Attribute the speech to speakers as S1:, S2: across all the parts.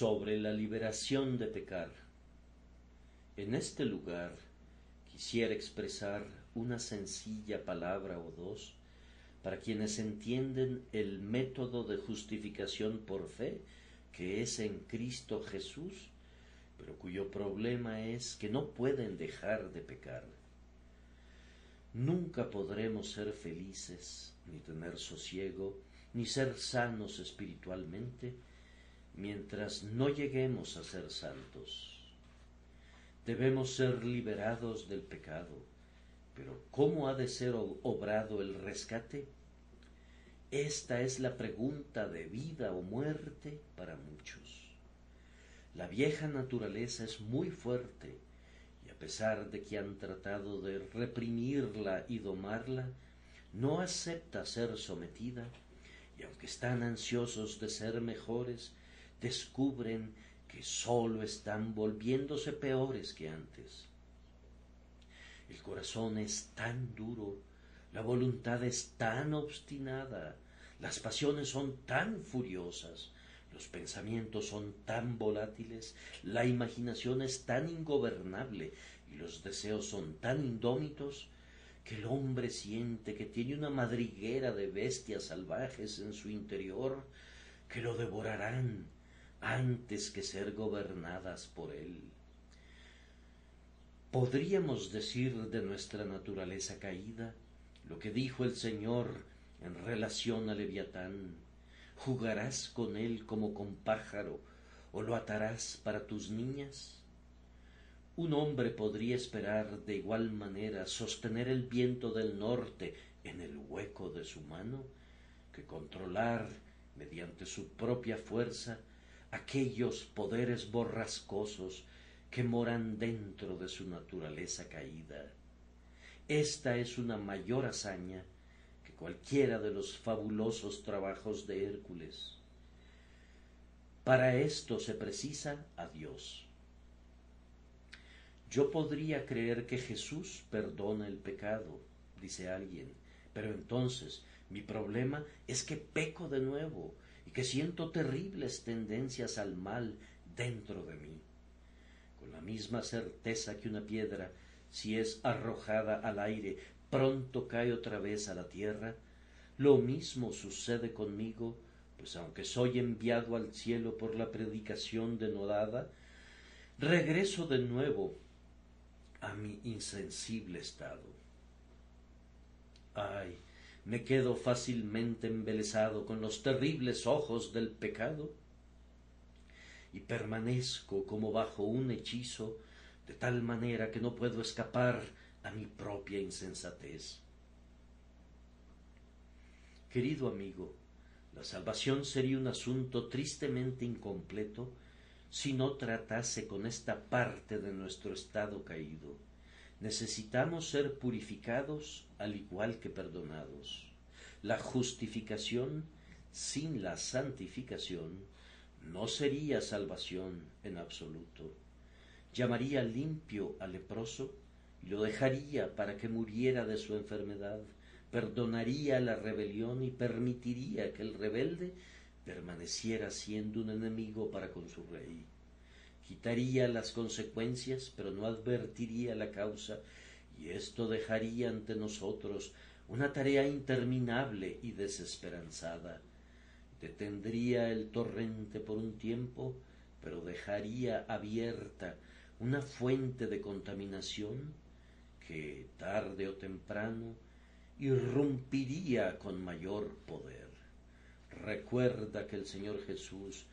S1: sobre la liberación de pecar. En este lugar quisiera expresar una sencilla palabra o dos para quienes entienden el método de justificación por fe que es en Cristo Jesús, pero cuyo problema es que no pueden dejar de pecar. Nunca podremos ser felices, ni tener sosiego, ni ser sanos espiritualmente, mientras no lleguemos a ser santos. Debemos ser liberados del pecado, pero ¿cómo ha de ser obrado el rescate? Esta es la pregunta de vida o muerte para muchos. La vieja naturaleza es muy fuerte y a pesar de que han tratado de reprimirla y domarla, no acepta ser sometida y aunque están ansiosos de ser mejores, descubren que sólo están volviéndose peores que antes. El corazón es tan duro, la voluntad es tan obstinada, las pasiones son tan furiosas, los pensamientos son tan volátiles, la imaginación es tan ingobernable y los deseos son tan indómitos que el hombre siente que tiene una madriguera de bestias salvajes en su interior que lo devorarán antes que ser gobernadas por él. Podríamos decir de nuestra naturaleza caída lo que dijo el Señor en relación a Leviatán. ¿Jugarás con él como con pájaro o lo atarás para tus niñas? Un hombre podría esperar de igual manera sostener el viento del norte en el hueco de su mano que controlar mediante su propia fuerza aquellos poderes borrascosos que moran dentro de su naturaleza caída. Esta es una mayor hazaña que cualquiera de los fabulosos trabajos de Hércules. Para esto se precisa a Dios. Yo podría creer que Jesús perdona el pecado, dice alguien, pero entonces mi problema es que peco de nuevo que siento terribles tendencias al mal dentro de mí. Con la misma certeza que una piedra, si es arrojada al aire, pronto cae otra vez a la tierra, lo mismo sucede conmigo, pues aunque soy enviado al cielo por la predicación denodada, regreso de nuevo a mi insensible estado. Ay, me quedo fácilmente embelesado con los terribles ojos del pecado y permanezco como bajo un hechizo de tal manera que no puedo escapar a mi propia insensatez. Querido amigo, la salvación sería un asunto tristemente incompleto si no tratase con esta parte de nuestro estado caído necesitamos ser purificados al igual que perdonados. La justificación sin la santificación no sería salvación en absoluto. Llamaría limpio al leproso y lo dejaría para que muriera de su enfermedad, perdonaría la rebelión y permitiría que el rebelde permaneciera siendo un enemigo para con su rey quitaría las consecuencias, pero no advertiría la causa, y esto dejaría ante nosotros una tarea interminable y desesperanzada. Detendría el torrente por un tiempo, pero dejaría abierta una fuente de contaminación que tarde o temprano irrumpiría con mayor poder. Recuerda que el Señor Jesús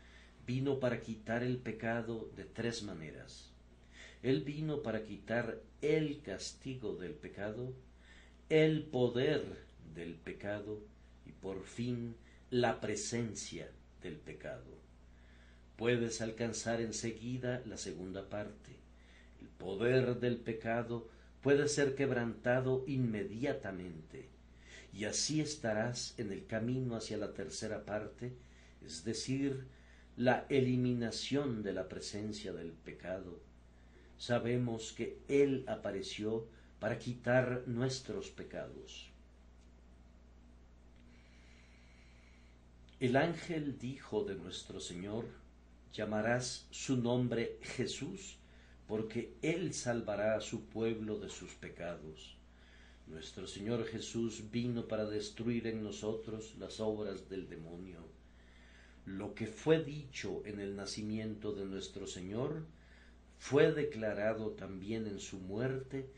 S1: vino para quitar el pecado de tres maneras. Él vino para quitar el castigo del pecado, el poder del pecado y por fin la presencia del pecado. Puedes alcanzar enseguida la segunda parte. El poder del pecado puede ser quebrantado inmediatamente y así estarás en el camino hacia la tercera parte, es decir, la eliminación de la presencia del pecado. Sabemos que Él apareció para quitar nuestros pecados. El ángel dijo de nuestro Señor, llamarás su nombre Jesús, porque Él salvará a su pueblo de sus pecados. Nuestro Señor Jesús vino para destruir en nosotros las obras del demonio. Lo que fue dicho en el nacimiento de nuestro Señor fue declarado también en su muerte,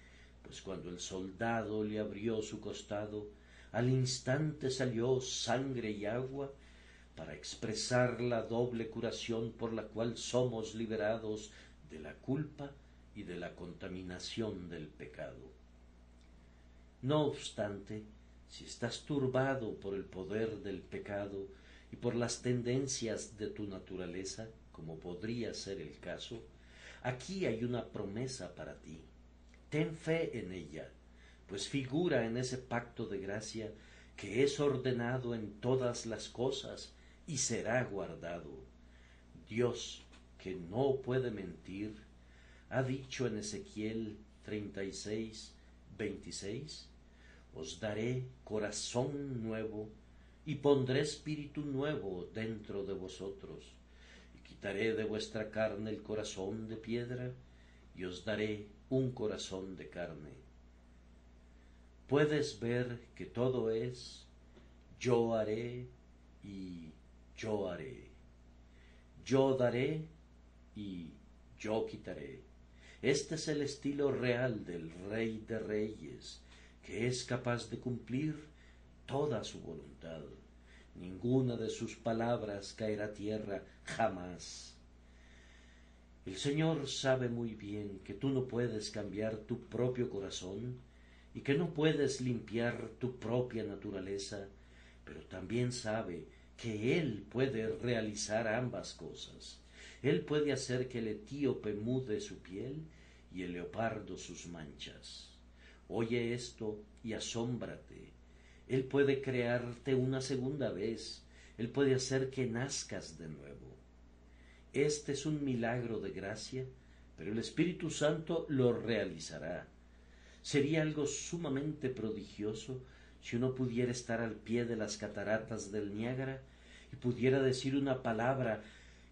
S1: pues cuando el soldado le abrió su costado, al instante salió sangre y agua para expresar la doble curación por la cual somos liberados de la culpa y de la contaminación del pecado. No obstante, si estás turbado por el poder del pecado y por las tendencias de tu naturaleza, como podría ser el caso, aquí hay una promesa para ti. Ten fe en ella, pues figura en ese pacto de gracia que es ordenado en todas las cosas y será guardado. Dios, que no puede mentir, ha dicho en Ezequiel 36, 26, os daré corazón nuevo y pondré espíritu nuevo dentro de vosotros, y quitaré de vuestra carne el corazón de piedra, y os daré un corazón de carne. Puedes ver que todo es yo haré y yo haré. Yo daré y yo quitaré. Este es el estilo real del Rey de Reyes, que es capaz de cumplir toda su voluntad. Ninguna de sus palabras caerá a tierra jamás. El Señor sabe muy bien que tú no puedes cambiar tu propio corazón y que no puedes limpiar tu propia naturaleza, pero también sabe que Él puede realizar ambas cosas. Él puede hacer que el etíope mude su piel y el leopardo sus manchas. Oye esto y asómbrate. Él puede crearte una segunda vez. Él puede hacer que nazcas de nuevo. Este es un milagro de gracia, pero el Espíritu Santo lo realizará. Sería algo sumamente prodigioso si uno pudiera estar al pie de las cataratas del Niágara y pudiera decir una palabra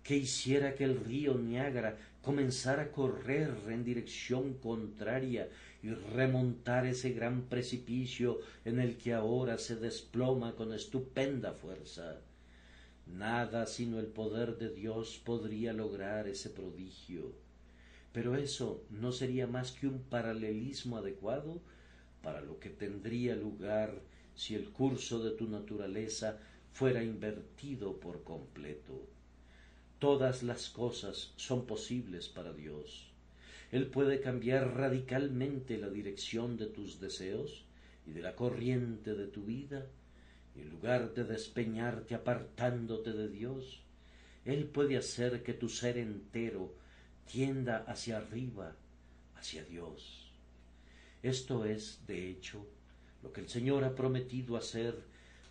S1: que hiciera que el río Niágara comenzara a correr en dirección contraria y remontar ese gran precipicio en el que ahora se desploma con estupenda fuerza. Nada sino el poder de Dios podría lograr ese prodigio. Pero eso no sería más que un paralelismo adecuado para lo que tendría lugar si el curso de tu naturaleza fuera invertido por completo. Todas las cosas son posibles para Dios. Él puede cambiar radicalmente la dirección de tus deseos y de la corriente de tu vida, y en lugar de despeñarte apartándote de Dios, Él puede hacer que tu ser entero tienda hacia arriba, hacia Dios. Esto es, de hecho, lo que el Señor ha prometido hacer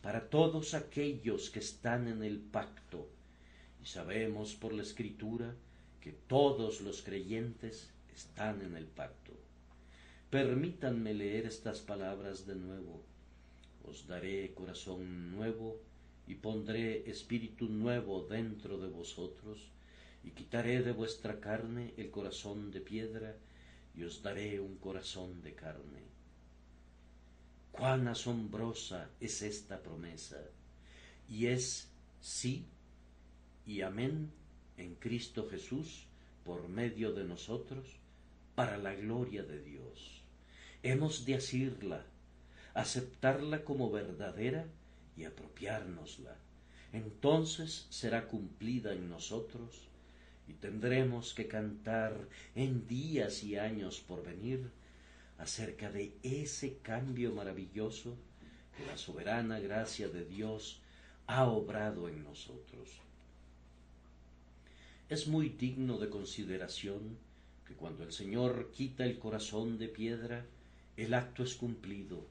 S1: para todos aquellos que están en el pacto. Y sabemos por la Escritura que todos los creyentes están en el pacto. Permítanme leer estas palabras de nuevo. Os daré corazón nuevo y pondré espíritu nuevo dentro de vosotros y quitaré de vuestra carne el corazón de piedra y os daré un corazón de carne. Cuán asombrosa es esta promesa y es sí y amén en Cristo Jesús por medio de nosotros para la gloria de Dios. Hemos de asirla, aceptarla como verdadera y apropiárnosla. Entonces será cumplida en nosotros y tendremos que cantar en días y años por venir acerca de ese cambio maravilloso que la soberana gracia de Dios ha obrado en nosotros. Es muy digno de consideración que cuando el Señor quita el corazón de piedra, el acto es cumplido,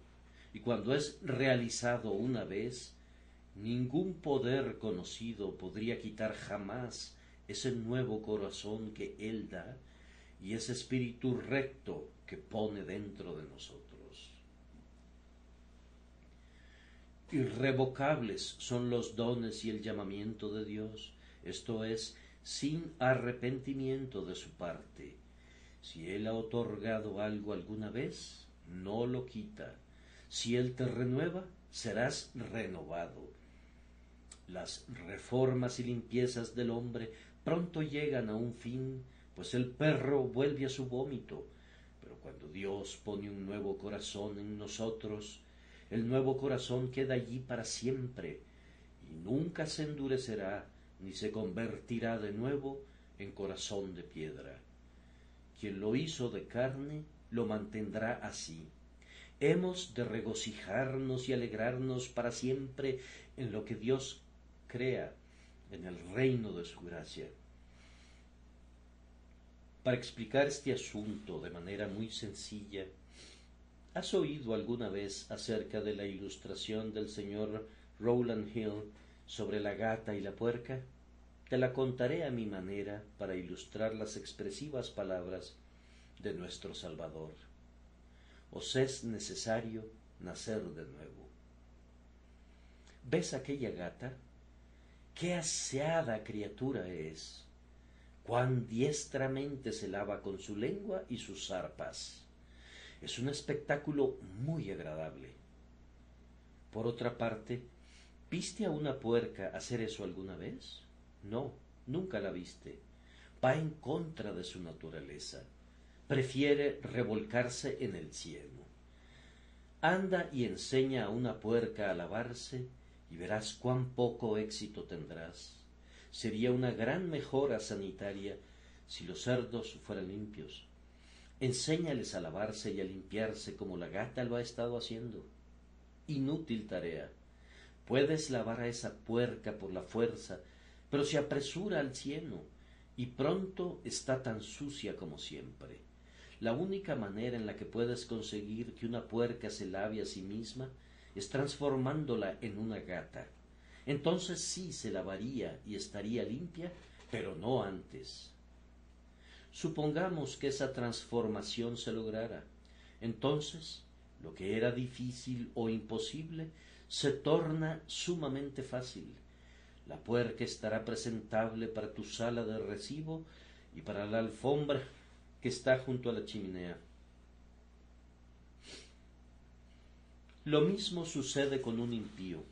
S1: y cuando es realizado una vez, ningún poder conocido podría quitar jamás ese nuevo corazón que Él da y ese espíritu recto que pone dentro de nosotros. Irrevocables son los dones y el llamamiento de Dios, esto es, sin arrepentimiento de su parte. Si Él ha otorgado algo alguna vez, no lo quita. Si Él te renueva, serás renovado. Las reformas y limpiezas del hombre pronto llegan a un fin, pues el perro vuelve a su vómito. Pero cuando Dios pone un nuevo corazón en nosotros, el nuevo corazón queda allí para siempre y nunca se endurecerá ni se convertirá de nuevo en corazón de piedra. Quien lo hizo de carne, lo mantendrá así. Hemos de regocijarnos y alegrarnos para siempre en lo que Dios crea, en el reino de su gracia. Para explicar este asunto de manera muy sencilla, ¿has oído alguna vez acerca de la ilustración del señor Rowland Hill sobre la gata y la puerca? Te la contaré a mi manera para ilustrar las expresivas palabras de nuestro Salvador. Os es necesario nacer de nuevo. ¿Ves aquella gata? Qué aseada criatura es. Cuán diestramente se lava con su lengua y sus zarpas. Es un espectáculo muy agradable. Por otra parte, ¿viste a una puerca hacer eso alguna vez? No, nunca la viste. Va en contra de su naturaleza prefiere revolcarse en el cielo. Anda y enseña a una puerca a lavarse y verás cuán poco éxito tendrás. Sería una gran mejora sanitaria si los cerdos fueran limpios. Enséñales a lavarse y a limpiarse como la gata lo ha estado haciendo. Inútil tarea. Puedes lavar a esa puerca por la fuerza, pero se apresura al cielo y pronto está tan sucia como siempre. La única manera en la que puedes conseguir que una puerca se lave a sí misma es transformándola en una gata. Entonces sí se lavaría y estaría limpia, pero no antes. Supongamos que esa transformación se lograra. Entonces, lo que era difícil o imposible se torna sumamente fácil. La puerca estará presentable para tu sala de recibo y para la alfombra que está junto a la chimenea. Lo mismo sucede con un impío.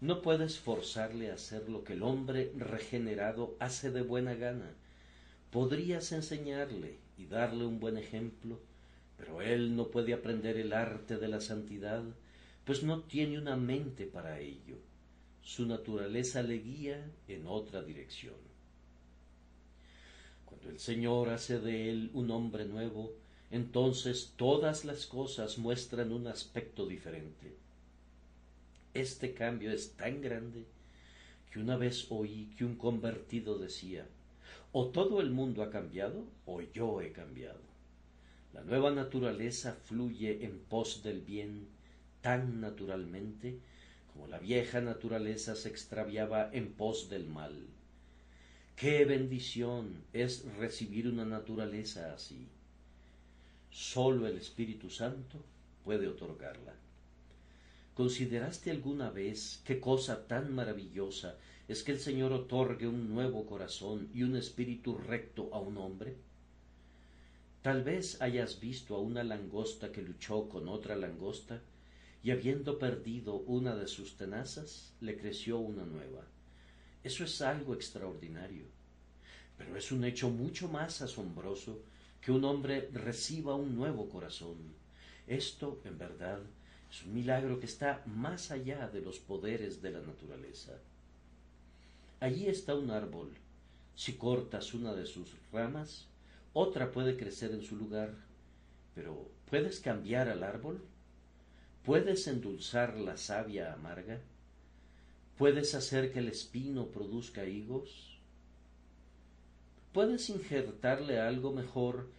S1: No puedes forzarle a hacer lo que el hombre regenerado hace de buena gana. Podrías enseñarle y darle un buen ejemplo, pero él no puede aprender el arte de la santidad, pues no tiene una mente para ello. Su naturaleza le guía en otra dirección el Señor hace de él un hombre nuevo, entonces todas las cosas muestran un aspecto diferente. Este cambio es tan grande que una vez oí que un convertido decía, o todo el mundo ha cambiado o yo he cambiado. La nueva naturaleza fluye en pos del bien tan naturalmente la vieja naturaleza se extraviaba en pos del mal. Qué bendición es recibir una naturaleza así. Solo el Espíritu Santo puede otorgarla. ¿Consideraste alguna vez qué cosa tan maravillosa es que el Señor otorgue un nuevo corazón y un espíritu recto a un hombre? Tal vez hayas visto a una langosta que luchó con otra langosta y habiendo perdido una de sus tenazas, le creció una nueva. Eso es algo extraordinario. Pero es un hecho mucho más asombroso que un hombre reciba un nuevo corazón. Esto, en verdad, es un milagro que está más allá de los poderes de la naturaleza. Allí está un árbol. Si cortas una de sus ramas, otra puede crecer en su lugar. Pero, ¿puedes cambiar al árbol? ¿Puedes endulzar la savia amarga? ¿Puedes hacer que el espino produzca higos? Puedes injertarle algo mejor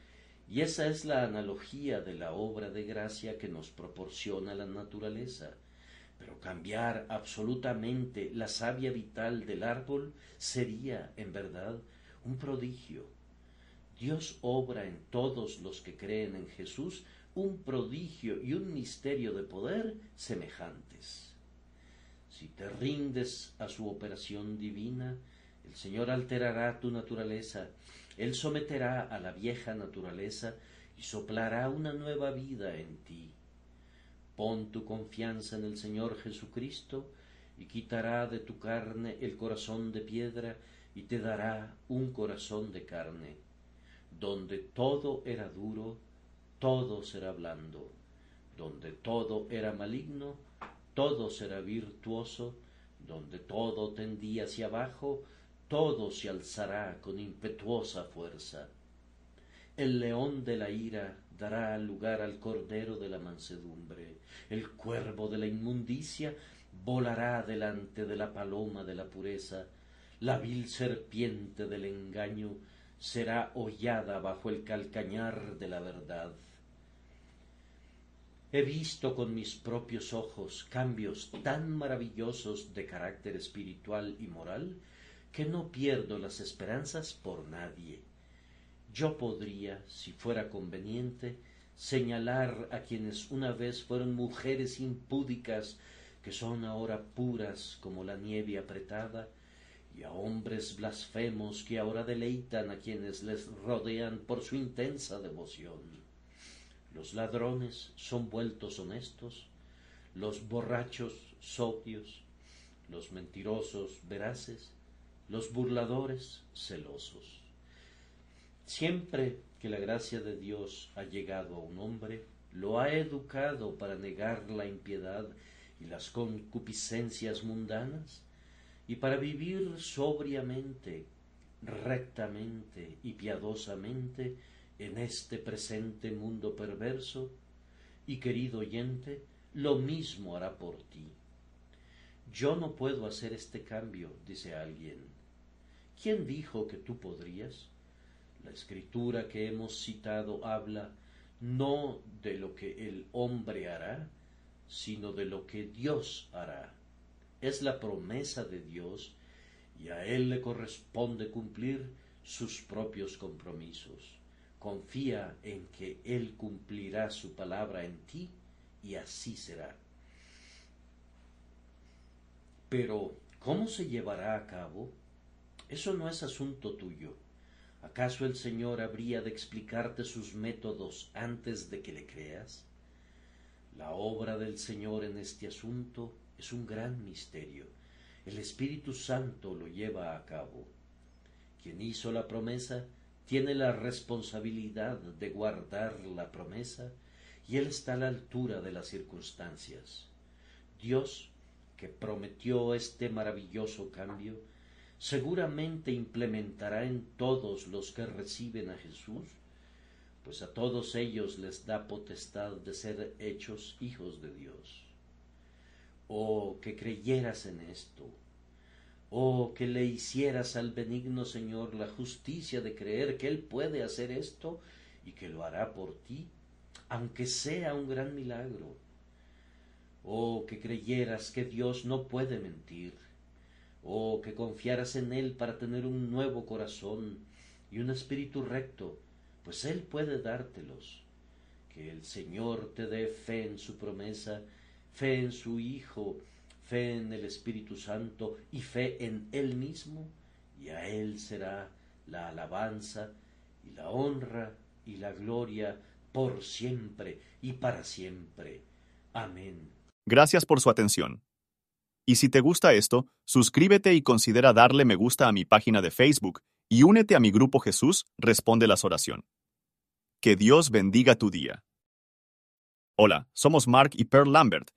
S1: y esa es la analogía de la obra de gracia que nos proporciona la naturaleza. Pero cambiar absolutamente la savia vital del árbol sería, en verdad, un prodigio. Dios obra en todos los que creen en Jesús un prodigio y un misterio de poder semejantes. Si te rindes a su operación divina, El Señor alterará tu naturaleza, Él someterá a la vieja naturaleza y soplará una nueva vida en ti. Pon tu confianza en el Señor Jesucristo y quitará de tu carne el corazón de piedra y te dará un corazón de carne. Donde todo era duro, todo será blando. Donde todo era maligno, todo será virtuoso. Donde todo tendía hacia abajo, todo se alzará con impetuosa fuerza. El león de la ira dará lugar al cordero de la mansedumbre, el cuervo de la inmundicia volará delante de la paloma de la pureza, la vil serpiente del engaño será hollada bajo el calcañar de la verdad. He visto con mis propios ojos cambios tan maravillosos de carácter espiritual y moral que no pierdo las esperanzas por nadie. Yo podría, si fuera conveniente, señalar a quienes una vez fueron mujeres impúdicas que son ahora puras como la nieve apretada, y a hombres blasfemos que ahora deleitan a quienes les rodean por su intensa devoción. Los ladrones son vueltos honestos, los borrachos sobrios, los mentirosos veraces, los burladores celosos. Siempre que la gracia de Dios ha llegado a un hombre, lo ha educado para negar la impiedad y las concupiscencias mundanas, y para vivir sobriamente, rectamente y piadosamente en este presente mundo perverso, y querido oyente, lo mismo hará por ti. Yo no puedo hacer este cambio, dice alguien. ¿Quién dijo que tú podrías? La escritura que hemos citado habla no de lo que el hombre hará, sino de lo que Dios hará. Es la promesa de Dios y a Él le corresponde cumplir sus propios compromisos. Confía en que Él cumplirá su palabra en ti y así será. Pero, ¿cómo se llevará a cabo? Eso no es asunto tuyo. ¿Acaso el Señor habría de explicarte sus métodos antes de que le creas? La obra del Señor en este asunto es un gran misterio. El Espíritu Santo lo lleva a cabo. Quien hizo la promesa tiene la responsabilidad de guardar la promesa y Él está a la altura de las circunstancias. Dios, que prometió este maravilloso cambio, seguramente implementará en todos los que reciben a Jesús pues a todos ellos les da potestad de ser hechos hijos de Dios. Oh, que creyeras en esto, oh, que le hicieras al benigno Señor la justicia de creer que Él puede hacer esto y que lo hará por ti, aunque sea un gran milagro. Oh, que creyeras que Dios no puede mentir, oh, que confiaras en Él para tener un nuevo corazón y un espíritu recto, pues Él puede dártelos. Que el Señor te dé fe en su promesa, fe en su Hijo, fe en el Espíritu Santo y fe en Él mismo, y a Él será la alabanza y la honra y la gloria por siempre y para siempre. Amén.
S2: Gracias por su atención. Y si te gusta esto, suscríbete y considera darle me gusta a mi página de Facebook y únete a mi grupo Jesús Responde las Oración. Que Dios bendiga tu día. Hola, somos Mark y Pearl Lambert,